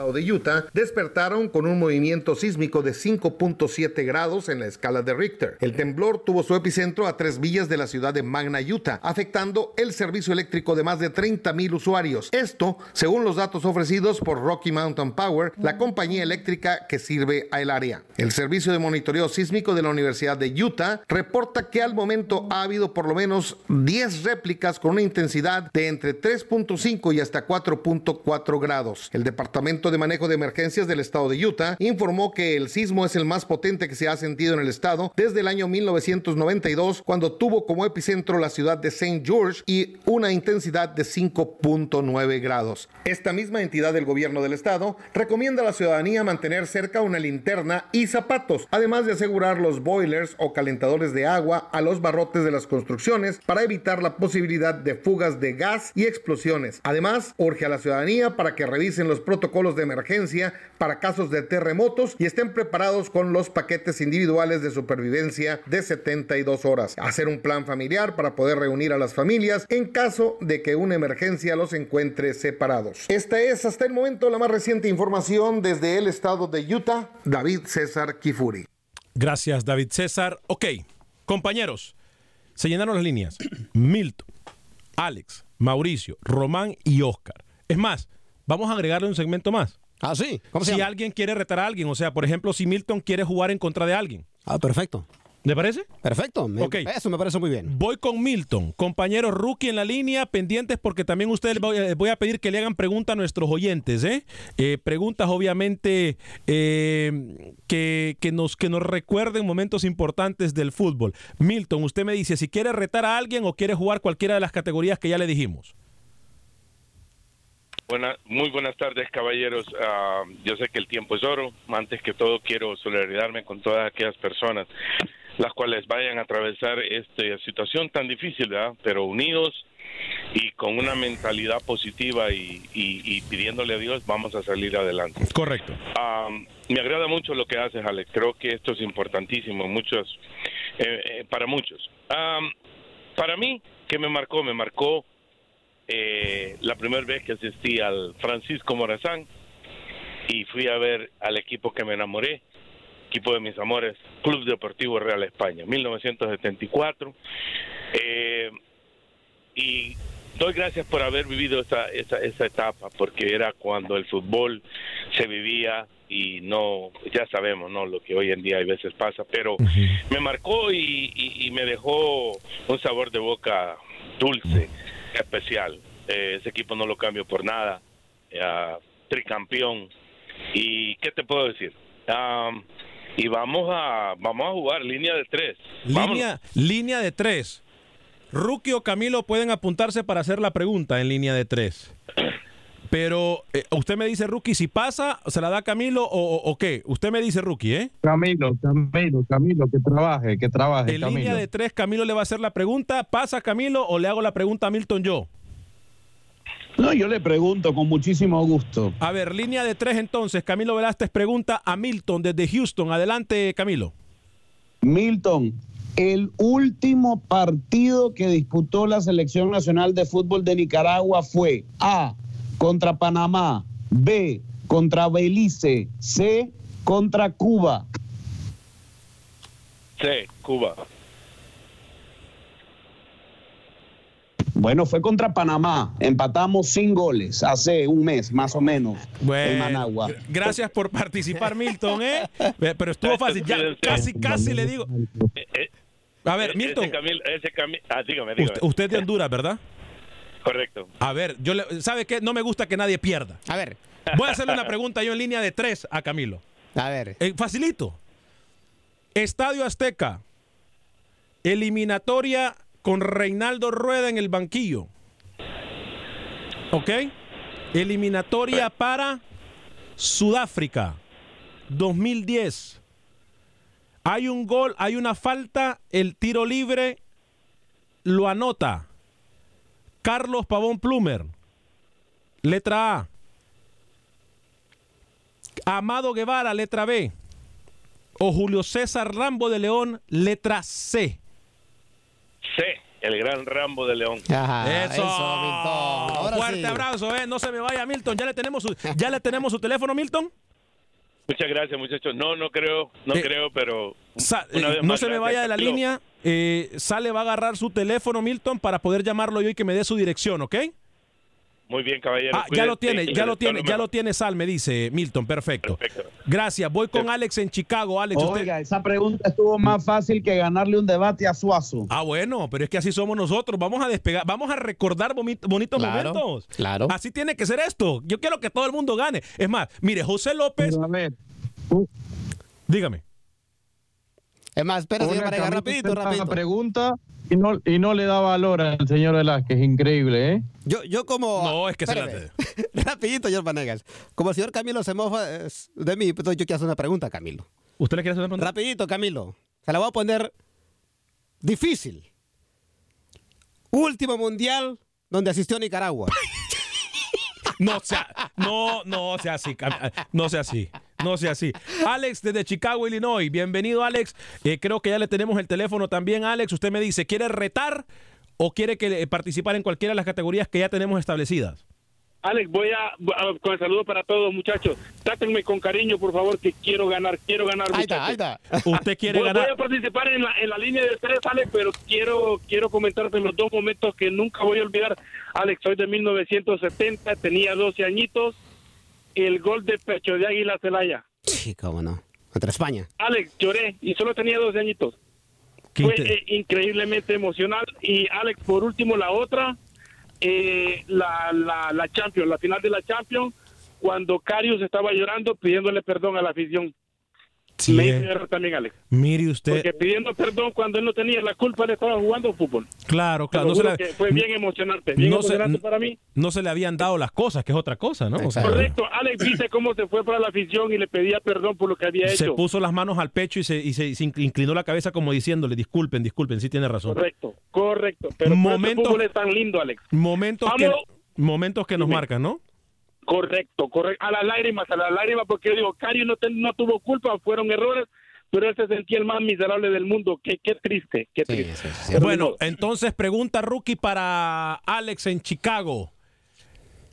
De Utah despertaron con un movimiento sísmico de 5.7 grados en la escala de Richter. El temblor tuvo su epicentro a tres millas de la ciudad de Magna, Utah, afectando el servicio eléctrico de más de 30 mil usuarios. Esto, según los datos ofrecidos por Rocky Mountain Power, la compañía eléctrica que sirve al área. El servicio de monitoreo sísmico de la Universidad de Utah reporta que al momento ha habido por lo menos 10 réplicas con una intensidad de entre 3.5 y hasta 4.4 grados. El Departamento de Manejo de Emergencias del estado de Utah informó que el sismo es el más potente que se ha sentido en el estado desde el año 1992, cuando tuvo como epicentro la ciudad de St. George y una intensidad de 5.9 grados. Esta misma entidad del gobierno del estado recomienda a la ciudadanía mantener cerca una linterna y zapatos, además de asegurar los boilers o calentadores de agua a los barrotes de las construcciones para evitar la posibilidad de fugas de gas y explosiones. Además, urge a la ciudadanía para que revisen los protocolos protocolos de emergencia para casos de terremotos y estén preparados con los paquetes individuales de supervivencia de 72 horas. Hacer un plan familiar para poder reunir a las familias en caso de que una emergencia los encuentre separados. Esta es hasta el momento la más reciente información desde el estado de Utah, David César Kifuri. Gracias, David César. Ok, compañeros, se llenaron las líneas. Milton, Alex, Mauricio, Román y Oscar. Es más, vamos a agregarle un segmento más. Ah, sí. ¿Cómo se si llama? alguien quiere retar a alguien, o sea, por ejemplo, si Milton quiere jugar en contra de alguien. Ah, perfecto. ¿Le parece? Perfecto. me- Ok. Eso me parece muy bien. Voy con Milton, compañero rookie en la línea, pendientes porque también ustedes voy a, voy a pedir que le hagan preguntas a nuestros oyentes, ¿eh? Eh, preguntas obviamente eh, que, que nos, que nos recuerden momentos importantes del fútbol. Milton, usted me dice si quiere retar a alguien o quiere jugar cualquiera de las categorías que ya le dijimos. Buena, muy buenas tardes, caballeros. Ah, yo sé que el tiempo es oro. Antes que todo, quiero solidarizarme con todas aquellas personas las cuales vayan a atravesar esta situación tan difícil, ¿verdad? Pero unidos y con una mentalidad positiva y, y- y pidiéndole a Dios, vamos a salir adelante. Correcto. Um, me agrada mucho lo que haces, Alex. Creo que esto es importantísimo muchos, eh, eh, para muchos. Um, para mí, ¿qué me marcó? Me marcó eh, la primera vez que asistí al Francisco Morazán y fui a ver al equipo que me enamoré, equipo de mis amores, Club Deportivo Real España, 1974. Eh, y doy gracias por haber vivido esa, esa, esa etapa, porque era cuando el fútbol se vivía y no, ya sabemos, ¿no? Lo que hoy en día a veces pasa, pero me marcó y, y- y me dejó un sabor de boca dulce, especial. Eh, ese equipo no lo cambio por nada, eh, tricampeón. ¿Y qué te puedo decir? Am, y vamos a, vamos a jugar línea de tres. Línea, línea de tres. Rookie o Camilo pueden apuntarse para hacer la pregunta en línea de tres. Pero eh, usted me dice, Rookie, si pasa, ¿se la da Camilo o, o- qué? Usted me dice, Rookie, ¿eh? Camilo, Camilo, Camilo, que trabaje, que trabaje, En Camilo. línea de tres, Camilo le va a hacer la pregunta. ¿Pasa Camilo o le hago la pregunta a Milton yo? No, yo le pregunto con muchísimo gusto. A ver, línea de tres entonces. Camilo Velázquez pregunta a Milton desde Houston. Adelante, Camilo. Milton, el último partido que disputó la Selección Nacional de Fútbol de Nicaragua fue A, contra Panamá, B, contra Belice, C, contra Cuba. Sí, Cuba. Bueno, fue contra Panamá. Empatamos sin goles hace un mes, más o menos, en Managua. gr- Gracias por participar, Milton, ¿eh? Pero estuvo fácil. Ya casi, casi le digo. A ver, Milton. Ese Camil, ese Camil- ah, dígame, dígame. Usted, usted es de Honduras, ¿verdad? Correcto. A ver, yo le, ¿sabe qué? No me gusta que nadie pierda. A ver. Voy a hacerle una pregunta yo en línea de tres a Camilo. A ver. Eh, facilito. Estadio Azteca. Eliminatoria con Reinaldo Rueda en el banquillo. ¿Ok? Eliminatoria para Sudáfrica. 2010. Hay un gol, hay una falta, el tiro libre lo anota. Carlos Pavón Plumer. Letra A. Amado Guevara, letra B. O Julio César Rambo de León, letra C. Sí, el gran Rambo de León. eso, Ahora Fuerte sí. abrazo, eh. No se me vaya, Milton. Ya le tenemos su, ya le tenemos su teléfono, Milton. Muchas gracias, muchachos. No, no creo, no Eh, creo, pero eh, no se me vaya de la línea. Eh, sale, va a agarrar su teléfono, Milton, para poder llamarlo yo y que me dé su dirección, ¿ok? Muy bien, caballero. Ah, ya lo tiene, ya lo tiene, ya lo tiene Sal, me dice Milton. Perfecto. Gracias. Voy con Alex en Chicago. Alex, usted- Oiga, esa pregunta estuvo más fácil que ganarle un debate a Suazo. Ah, bueno, pero es que así somos nosotros. Vamos a despegar, vamos a recordar bonitos Claro, momentos. Claro. Así tiene que ser esto. Yo quiero que todo el mundo gane. Es más, mire, José López. a ver. Dígame. Es más, espérate, Oiga, rapidito, rapidito. pregunta y no, y no le da valor al señor Velázquez. Increíble, ¿eh? Yo, yo como... No, es que se la- Espérame. Rapidito, George Vanegas. Como el señor Camilo se mofa de mí, entonces yo quiero hacer una pregunta a Camilo. ¿Usted le quiere hacer una pregunta? Rapidito, Camilo. Se la voy a poner difícil. Último mundial donde asistió Nicaragua. No sea, no, no sea así, no sea así, no sea así. Alex desde Chicago, Illinois. Bienvenido, Alex. Eh, creo que ya le tenemos el teléfono también, Alex. Usted me dice, ¿quiere retar o quiere que participar en cualquiera de las categorías que ya tenemos establecidas? Alex, voy a, con el saludo para todos, muchachos. Trátenme con cariño, por favor, que quiero ganar, quiero ganar. Ahí está, ahí está. Usted quiere voy, ganar. Voy a participar en la, en la línea de tres, Alex, pero quiero quiero comentarte los dos momentos que nunca voy a olvidar. Alex, soy de 1970, tenía 12 añitos. El gol de pecho de Águila Celaya. Sí, cómo no. Contra España. Alex, lloré y solo tenía 12 añitos. Fue eh, increíblemente emocional. Y Alex, por último, la otra eh, la, la, la Champions, la final de la Champions, cuando Carius estaba llorando pidiéndole perdón a la afición. Sí, Me error también, Alex. Mire usted. Porque pidiendo perdón cuando él no tenía la culpa, le estaba jugando fútbol. Claro, claro. No se, fue bien emocionante, bien no se- emocionante para mí. no se le habían dado las cosas, que es otra cosa, ¿no? O sea, Correcto, Alex, viste cómo se fue para la afición y le pedía perdón por lo que había se hecho. puso las manos al pecho y se, y se- y se inclinó la cabeza como diciéndole, disculpen, disculpen, sí tiene razón. Correcto, correcto. Pero por eso Momento- el fútbol es tan lindo, Alex. Momentos que, momentos que nos marcan, ¿no? Correcto, correcto. A las lágrimas, a las lágrimas, porque yo digo, Carius no, te- no tuvo culpa, fueron errores, pero él se sentía el más miserable del mundo. Qué, qué triste, qué triste. Bueno, entonces pregunta rookie para Alex en Chicago.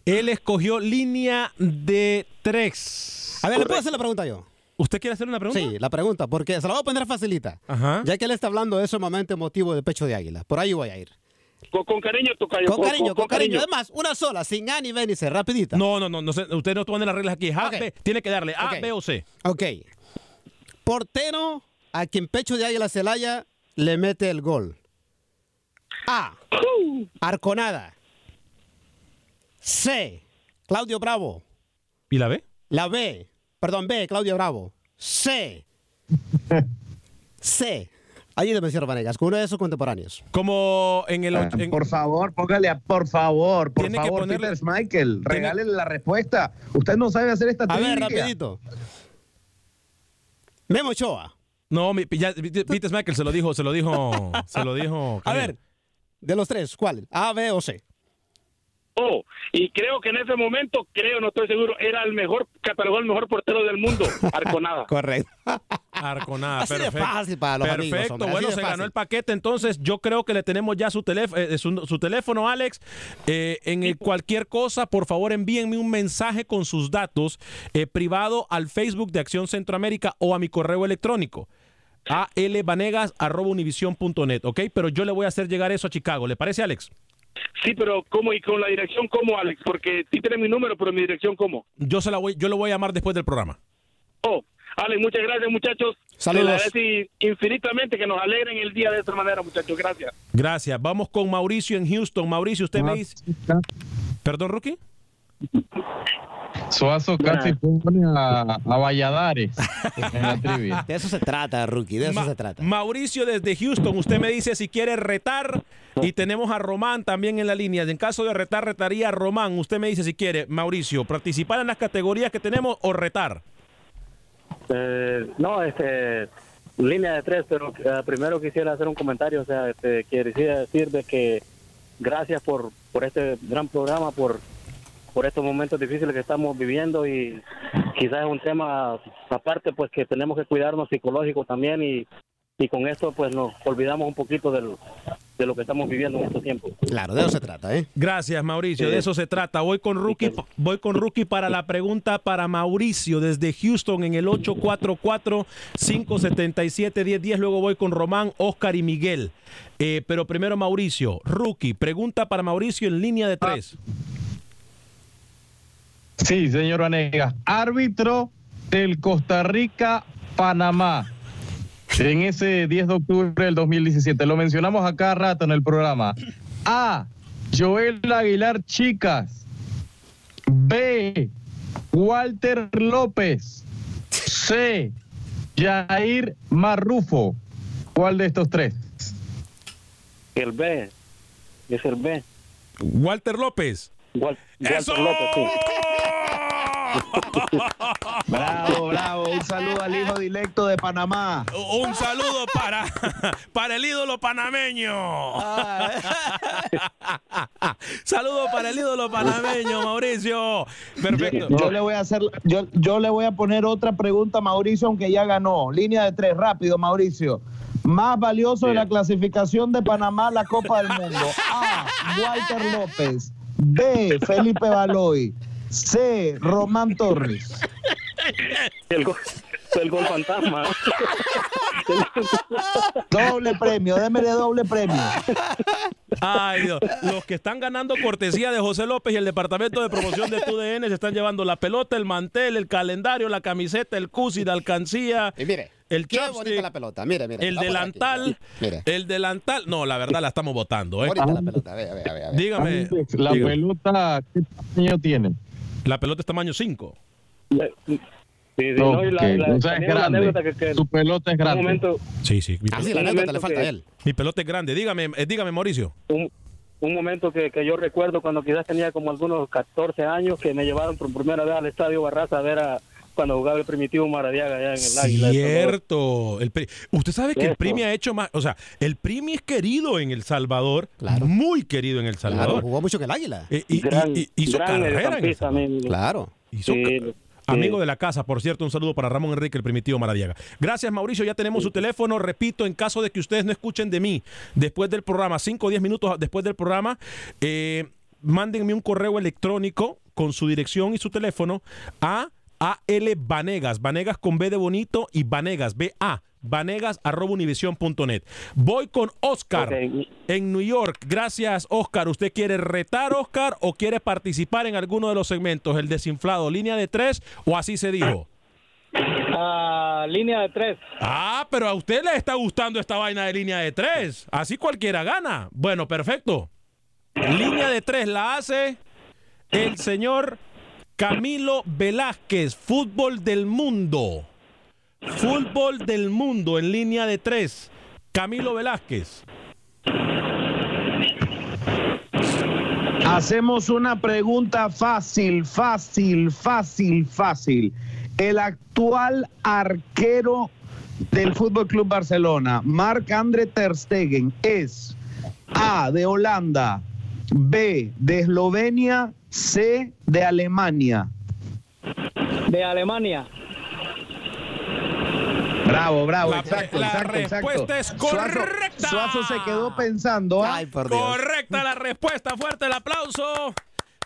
Él escogió línea de tres. A ver, ¿le puedo hacer la pregunta yo? ¿Usted quiere hacer una pregunta? Sí, la pregunta, porque se la voy a poner facilita. Ajá. Ya que él está hablando de ese momento emotivo de pecho de águila. Por ahí voy a ir. Con, con cariño, Tocayo. Con cariño, con cariño. Además, una sola, sin A ni B ni C, rapidita. No, no, no, no usted no pone las reglas aquí. A, B, tiene que darle A. B o C. Ok. Portero a quien pecho de águila Celaya le mete el gol. A. Arconada. C. Claudio Bravo. ¿Y la B? La B. Perdón, B. Claudio Bravo. C. C. Ayúdame, señor Vanegas, con uno de esos contemporáneos. Como en el... Ah, Por favor, póngale a por favor, por Tiene que favor, ponerle- Peter Schmeichel, regálele la respuesta. Usted no sabe hacer esta A ver, rapidito. Memo Ochoa. No, mi- ya, Peter Michael se lo dijo, se lo dijo, se lo dijo. A ver, de los tres, ¿cuál? ¿A, B o C? Oh, y creo que en ese momento, creo, no estoy seguro, era el mejor, catalogó el mejor portero del mundo, Arconada. Correcto. Arconada, Así de perfecto. fácil para los Perfecto, amigos, hombre, así bueno, de se fácil. ganó el paquete, entonces yo creo que le tenemos ya su, teléfono, su, su teléfono, Alex. Eh, en el cualquier cosa, por favor, envíenme un mensaje con sus datos eh, privado al Facebook de Acción Centroamérica o a mi correo electrónico alvanegas.univision.net, ¿ok? Pero yo le voy a hacer llegar eso a Chicago. ¿Le parece, Alex? Sí, pero ¿cómo? ¿Y con la dirección cómo, Alex? Porque sí tiene mi número, pero mi dirección cómo. Yo, se la voy, yo lo voy a llamar después del programa. Oh, Alex, muchas gracias, muchachos. Saludos. Les infinitamente que nos alegren el día de esta manera, muchachos. Gracias. Gracias. Vamos con Mauricio en Houston. Mauricio, usted me dice... ¿Perdón, Rookie? Suazo casi pone a, a Valladares en la trivia. De eso se trata, Rookie, de eso Ma- se trata. Mauricio desde Houston, usted me dice si quiere retar y tenemos a Román también en la línea. En caso de retar, retaría a Román. Usted me dice si quiere, Mauricio, participar en las categorías que tenemos o retar. Eh, no, este, línea de tres, pero eh, primero quisiera hacer un comentario, o sea, este, quisiera decir de que gracias por, por este gran programa, por, por estos momentos difíciles que estamos viviendo y quizás es un tema aparte, pues que tenemos que cuidarnos psicológico también y, y con esto pues nos olvidamos un poquito del- de lo que estamos viviendo en estos tiempos. Claro, de eso se trata, ¿eh? Gracias, Mauricio. Sí. De eso se trata. Voy con Rookie, voy con Rookie para la pregunta para Mauricio desde Houston en el 844-577-1010. Luego voy con Román, Oscar y Miguel. Eh, pero primero Mauricio. Rookie, pregunta para Mauricio en línea de tres. Sí, señor Vanegas. Árbitro del Costa Rica-Panamá. En ese 10 de octubre del 2017. Lo mencionamos a cada rato en el programa. A. Joel Aguilar Chicas. B. Walter López. C. Jair Marrufo. ¿Cuál de estos tres? El B, es el B. Walter López. Wal- Walter ¡Eso! López, sí. Bravo, bravo. Un saludo al hijo directo de Panamá. Un saludo para, para el ídolo panameño. Saludo para el ídolo panameño, Mauricio. Perfecto. Yo, le voy a hacer, yo, yo le voy a poner otra pregunta a Mauricio, aunque ya ganó. Línea de tres, rápido, Mauricio. Más valioso de la clasificación de Panamá a la Copa del Mundo. A. Walter López. B. Felipe Baloy. C. Román Torres. El gol, el gol fantasma. Doble premio, démele doble premio. Ay, Dios. Los que están ganando cortesía de José López y el departamento de promoción de TUDN se están llevando la pelota, el mantel, el calendario, la camiseta, el cusi, la alcancía. Y mire, el qué chopstick, la pelota. Mire, mire. el aquí, delantal, Mire. el delantal. No, la verdad la estamos votando. ¿eh? Dígame. La dígame. pelota, ¿qué tamaño tiene? La pelota es tamaño 5. Sí, sí, no, y la- la- o sea, es grande. anécdota que- que- Su pelota es grande. momento, Sí, sí. Mi, Ah, sí, pelota- la un anécdota le falta que- a él. mi pelota es grande. Dígame, eh, dígame, Mauricio. un, un momento que, que yo recuerdo cuando quizás tenía como algunos 14 años que me llevaron por primera vez al Estadio Barraza a ver a cuando jugaba el primitivo Maradiaga allá en el Águila. Cierto. El Pri- Usted sabe que el. Primi ha hecho más. O sea, el Primi es querido en El Salvador. Muy querido en El Claro, Salvador. jugó mucho en el Águila. Eh, y- y- Gran- y- hizo gran carrera en El Salvador. Claro. Hizo Sí, ca- sí. Amigo de la casa, por cierto, un saludo para Ramón Enrique, el primitivo Maradiaga. Gracias, Mauricio. Ya tenemos su teléfono. Repito, en caso de que ustedes no escuchen de mí después del programa, 5 o 10 minutos después del programa, eh, mándenme un correo electrónico con su dirección y su teléfono a AL Vanegas, Vanegas con B de bonito y Vanegas, B-A, Vanegas arroba univision.net. Voy con Oscar en New York. Gracias, Oscar. ¿Usted quiere retar, Oscar, o quiere participar en alguno de los segmentos? ¿El desinflado, línea de tres o así se dijo? Ah, línea de tres. Ah, pero a usted le está gustando esta vaina de línea de tres. Así cualquiera gana. Bueno, perfecto. Línea de tres la hace el señor Camilo Velázquez, fútbol del mundo. Fútbol del mundo en línea de tres. Camilo Velázquez. Hacemos una pregunta fácil, fácil, fácil, fácil. El actual arquero del Fútbol Club Barcelona, Marc André Ter Stegen, es A de Holanda, B de Eslovenia, C de Alemania. De Alemania. Bravo, bravo, La- exacto, la exacto, exacto. respuesta es correcta. Suazo se quedó pensando. ¿ah? Ay, por Dios. Correcta la respuesta. Fuerte el aplauso.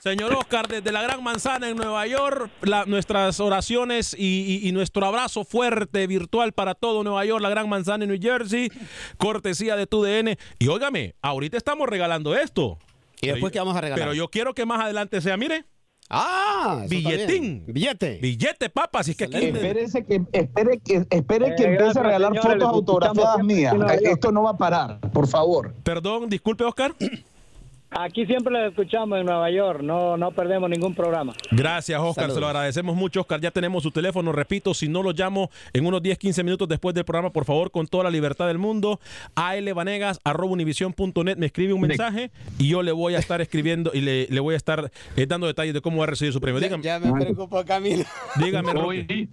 Señor Oscar, desde la Gran Manzana en Nueva York, la- nuestras oraciones y, y- y nuestro abrazo fuerte virtual para todo Nueva York, la Gran Manzana en New Jersey, cortesía de TUDN. Y óigame, ahorita estamos regalando esto. ¿Y después qué vamos a regalar? Pero yo quiero que más adelante sea, mire, Ah, Billetín. Billete. billete, papas. Y es que aquí Espérese que, espere que, espere que Eh, empiece a regalar señores, fotos autografiadas mías. York. Esto no va a parar, por favor. Perdón, disculpe, Oscar. Aquí siempre les escuchamos en Nueva York, no, no perdemos ningún programa. Gracias, Oscar. Saludos. Se lo agradecemos mucho, Oscar. Ya tenemos su teléfono. Repito, si no lo llamo en unos 10, 15 minutos después del programa, por favor, con toda la libertad del mundo, alvanegas.univision.net me escribe un mensaje y yo le voy a estar escribiendo y le, le voy a estar eh, dando detalles de cómo va a recibir su premio. Ya, Dígame, ya me preocupo, Camilo. dígame, hoy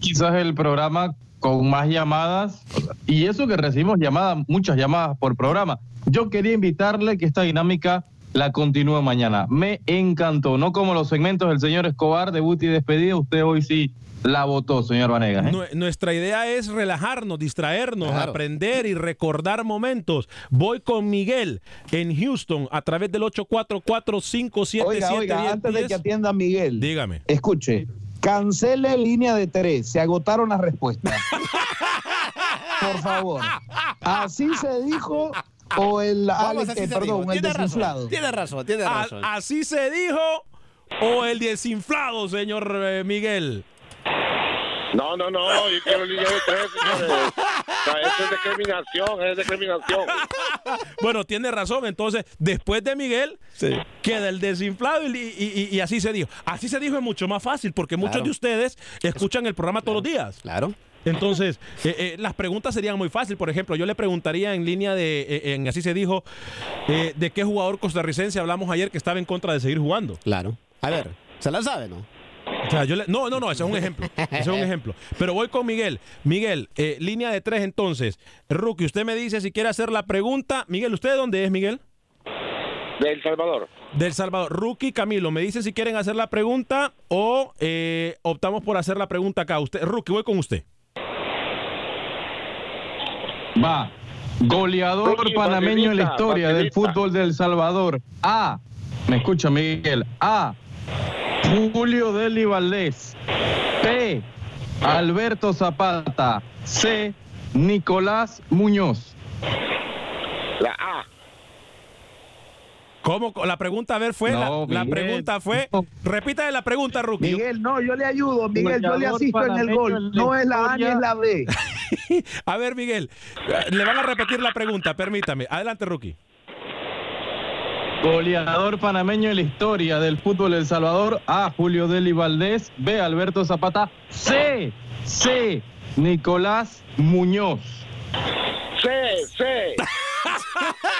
quizás el programa con más llamadas, y eso que recibimos llamadas, muchas llamadas por programa. Yo quería invitarle que esta dinámica la continúe mañana. Me encantó, no como los segmentos del señor Escobar, debut y despedida, usted hoy sí la votó, señor Vanegas. ¿eh? Nue- Nuestra idea es relajarnos, distraernos, Claro. aprender y recordar momentos. Voy con Miguel en Houston a través del 844-577-1010. Oiga, oiga, antes de que atienda Miguel, Dígame. escuche, cancele línea de tres, se agotaron las respuestas. por favor. Así se dijo o el Vamos, Alex, así eh, perdón, el Tiene desinflado. razón, tiene razón, tiene A- razón. así se dijo o el desinflado, señor eh, Miguel. No, no, no, yo quiero línea de tres, señores. O sea, eso es discriminación, es discriminación. Bueno, tiene razón. Entonces, después de Miguel, queda el desinflado y, y- y- y así se dijo. Así se dijo es mucho más fácil porque muchos de ustedes escuchan el programa todos los días. Claro. Entonces, eh, eh, las preguntas serían muy fáciles. Por ejemplo, yo le preguntaría en línea de, eh, en así se dijo, de qué jugador costarricense hablamos ayer que estaba en contra de seguir jugando. Claro. A ver, Se la sabe, ¿no? O sea, yo le- no, no, no, ese es un ejemplo. Ese es un ejemplo. Pero voy con Miguel. Miguel, eh, línea de tres entonces. Rookie, usted me dice si quiere hacer la pregunta. Miguel, ¿usted de dónde es, Miguel? De El Salvador. Del Salvador. Rookie, Camilo, me dice si quieren hacer la pregunta o eh, optamos por hacer la pregunta acá. Usted, Rookie, voy con usted. Va. Goleador Rookie, panameño en la historia del fútbol del Salvador. A. Me escucha Miguel. A. Julio Deli Valdés. P. Alberto Zapata. C. Nicolás Muñoz. La A. ¿Cómo? La pregunta, a ver, fue. la- No, la, Miguel. pregunta fue. Repita la pregunta, Rookie. Miguel, no, yo le ayudo, Miguel, yo le asisto en el gol. No es la A ni es la B. A ver, Miguel, eh, le van a repetir la pregunta, permítame. Adelante, Rookie. Goleador panameño en la historia del fútbol del Salvador. A. Julio Deli Valdés. B. Alberto Zapata. C. C. Nicolás Muñoz. C, C.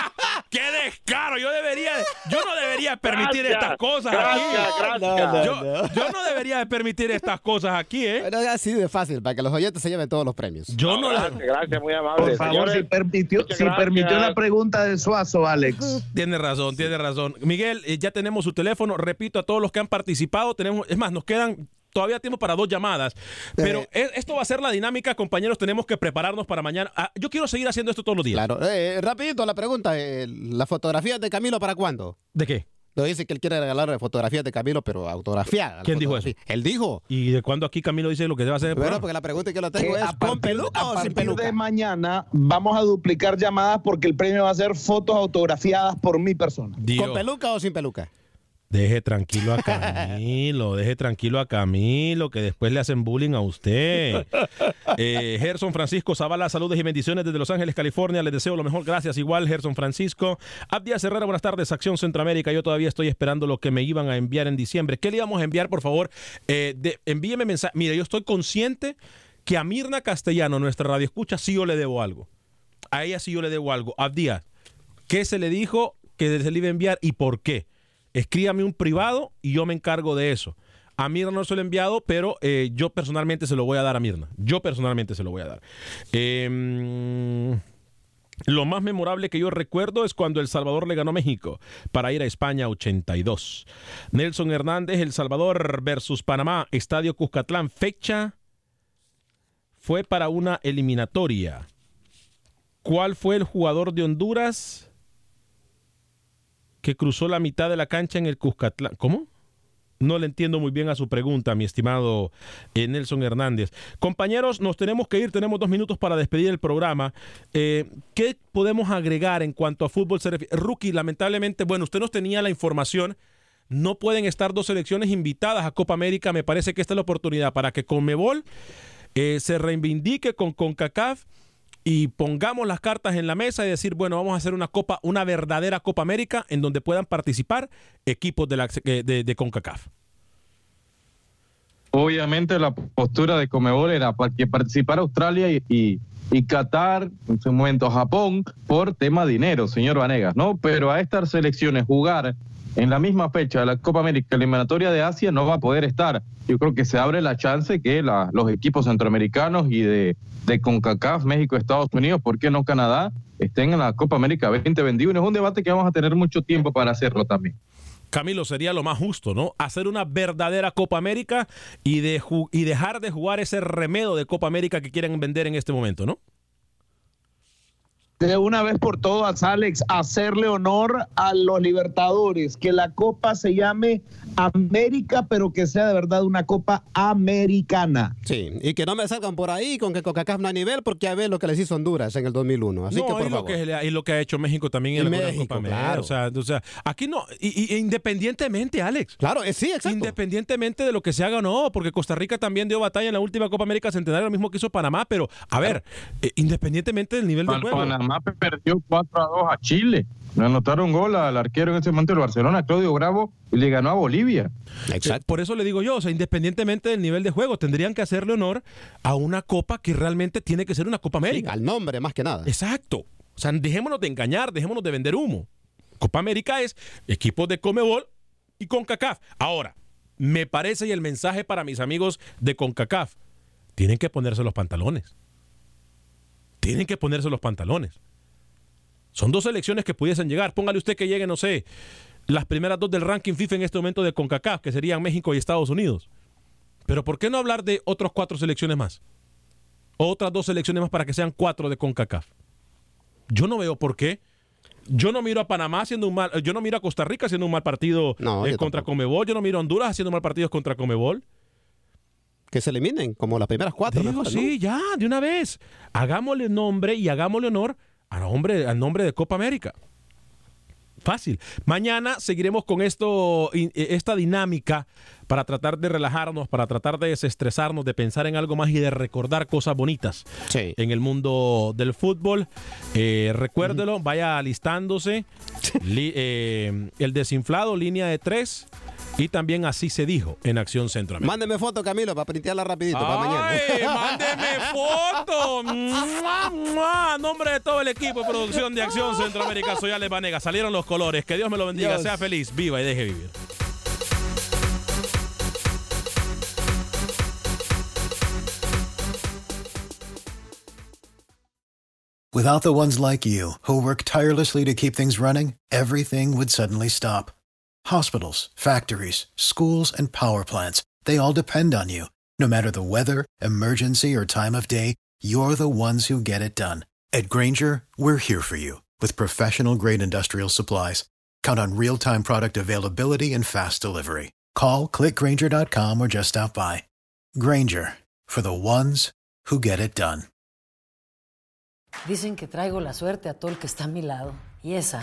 ¡Qué descaro! Yo debería, yo no debería permitir Gracias, estas cosas gracias, aquí. gracias. Yo, yo no debería de permitir estas cosas aquí, ¿eh? Pero es así de fácil, para que los oyentes se lleven todos los premios. Yo no Gracias, gracias, muy amable. Por favor, Señores, si permitió, si permitió la pregunta de Suazo, Alex. Tiene razón, tiene razón. Miguel, eh, ya tenemos su teléfono. Repito a todos los que han participado. Tenemos, es más, nos quedan todavía tiempo para dos llamadas. Pero Eh. e- esto va a ser la dinámica, compañeros. Tenemos que prepararnos para mañana. Ah, yo quiero seguir haciendo esto todos los días. Claro. Eh, rapidito la pregunta. eh, ¿Las fotografías de Camilo para cuándo? ¿De qué? Lo dice que él quiere regalar fotografías de Camilo, pero autografiadas. ¿Quién dijo eso? Él dijo. ¿Y de cuándo aquí Camilo dice lo que debe hacer? Bueno, porque la pregunta que yo la tengo Que es a ¿con partir- peluca o sin partir peluca? de mañana vamos a duplicar llamadas porque el premio va a ser fotos autografiadas por mi persona. Dios. ¿Con peluca o sin peluca? Deje tranquilo a Camilo, deje tranquilo a Camilo, que después le hacen bullying a usted. Eh, Gerson Francisco Zavala, saludos y bendiciones desde Los Ángeles, California. Les deseo lo mejor. Gracias, igual, Gerson Francisco. Abdias Herrera, buenas tardes. Acción Centroamérica. Yo todavía estoy esperando lo que me iban a enviar en diciembre. ¿Qué le íbamos a enviar, por favor? Eh, de- envíeme mensaje. Mire, yo estoy consciente que a Mirna Castellano, nuestra radio escucha, sí yo le debo algo. A ella sí yo le debo algo. Abdias, ¿qué se le dijo que se le iba a enviar y por qué? Escríbame un privado y yo me encargo de eso. A Mirna no se lo he enviado, pero eh, yo personalmente se lo voy a dar a Mirna. Yo personalmente se lo voy a dar. Em, lo más memorable que yo recuerdo es cuando El Salvador le ganó a México para ir a España 82. Nelson Hernández, El Salvador versus Panamá, Estadio Cuscatlán, fecha fue para una eliminatoria. ¿Cuál fue el jugador de Honduras que cruzó la mitad de la cancha en el Cuscatlán? ¿Cómo? No le entiendo muy bien a su pregunta, mi estimado eh, Nelson Hernández. Compañeros, nos tenemos que ir, tenemos dos minutos para despedir el programa. Eh, ¿Qué podemos agregar en cuanto a fútbol? Rookie, lamentablemente, bueno, usted nos tenía la información. No pueden estar dos selecciones invitadas a Copa América. Me parece que esta es la oportunidad para que Conmebol eh, se reivindique con CONCACAF y pongamos las cartas en la mesa y decir, bueno, vamos a hacer una copa, una verdadera Copa América en donde puedan participar equipos de, la, eh, de, CONCACAF. Obviamente la postura de Comebol era para que participara Australia y, y, y Qatar, en su momento Japón, por tema dinero, señor Vanegas, ¿no? Pero a estas selecciones jugar en la misma fecha de la Copa América eliminatoria de Asia no va a poder estar. Yo creo que se abre la chance que los equipos centroamericanos y de, CONCACAF, México, Estados Unidos, ¿por qué no Canadá? estén en la Copa América 2021. Es un debate que vamos a tener mucho tiempo para hacerlo también. Camilo, sería lo más justo, ¿no? Hacer una verdadera Copa América y, y dejar de jugar ese remedo de Copa América que quieren vender en este momento, ¿no? De una vez por todas, Alex, hacerle honor a los Libertadores, que la copa se llame América, pero que sea de verdad una copa americana. Sí, y que no me salgan por ahí con que Coca-Cola no hay nivel, porque ya ves lo que les hizo Honduras en el 2001. Así no, que, por y lo favor. que, y lo que ha hecho México también Y en la México, Copa América. claro. O sea, o sea, aquí no, y, y- independientemente, Alex. Claro, eh, sí, exacto. Independientemente de lo que se haga o no, porque Costa Rica también dio batalla en la última Copa América Centenario, lo mismo que hizo Panamá, pero a ver, eh, independientemente del nivel de Pan- juego. Panamá perdió 4 a 2 a Chile. Le anotaron gol al arquero en ese momento del Barcelona, Claudio Bravo, y le ganó a Bolivia. Eh, Por eso le digo yo, o sea, independientemente del nivel de juego, tendrían que hacerle honor a una copa que realmente tiene que ser una Copa América. al nombre, más que nada. Exacto. O sea, dejémonos de engañar, dejémonos de vender humo. Copa América es equipos de Comebol y CONCACAF. Ahora, me parece, y el mensaje para mis amigos de CONCACAF, tienen que ponerse los pantalones. Tienen que ponerse los pantalones. Son dos selecciones que pudiesen llegar. Póngale usted que lleguen, no sé, las primeras dos del ranking FIFA en este momento de CONCACAF, que serían México y Estados Unidos. Pero ¿por qué no hablar de otros cuatro selecciones más? Otras dos selecciones más para que sean cuatro de CONCACAF. Yo no veo por qué. Yo no miro a Panamá haciendo un mal, yo no miro a Costa Rica haciendo un mal partido eh, contra Comebol, yo no miro a Honduras haciendo mal partidos contra Comebol. Que se eliminen, como las primeras cuatro. Digo, sí, ya, de una vez. Hagámosle nombre y hagámosle honor al nombre, al nombre de Copa América. Fácil. Mañana seguiremos con esto, eh, esta dinámica para tratar de relajarnos, para tratar de desestresarnos, de pensar en algo más y de recordar cosas bonitas en el mundo del fútbol. Eh, recuérdelo, vaya alistándose. Eh, el desinflado, línea de tres. Y también así se dijo en Acción Centroamérica. Mándeme foto, Camilo, para printearla rapidito para mañana. ¡Mándeme foto! ¡Mua, Nombre de todo el equipo de producción de Acción Centroamérica, soy Ale Banega. Salieron los colores. Que Dios me lo bendiga. Sea feliz, viva y deje vivir. Without the ones like you, who work tirelessly to keep things running, everything would suddenly stop. Hospitals, factories, schools, and power plants, they all depend on you. No matter the weather, emergency, or time of day, you're the ones who get it done. At Granger, we're here for you with professional grade industrial supplies. Count on real time product availability and fast delivery. Call clickgranger.com or just stop by. Granger for the ones who get it done. Dicen que traigo la suerte a todo el que está a mi lado. Y esa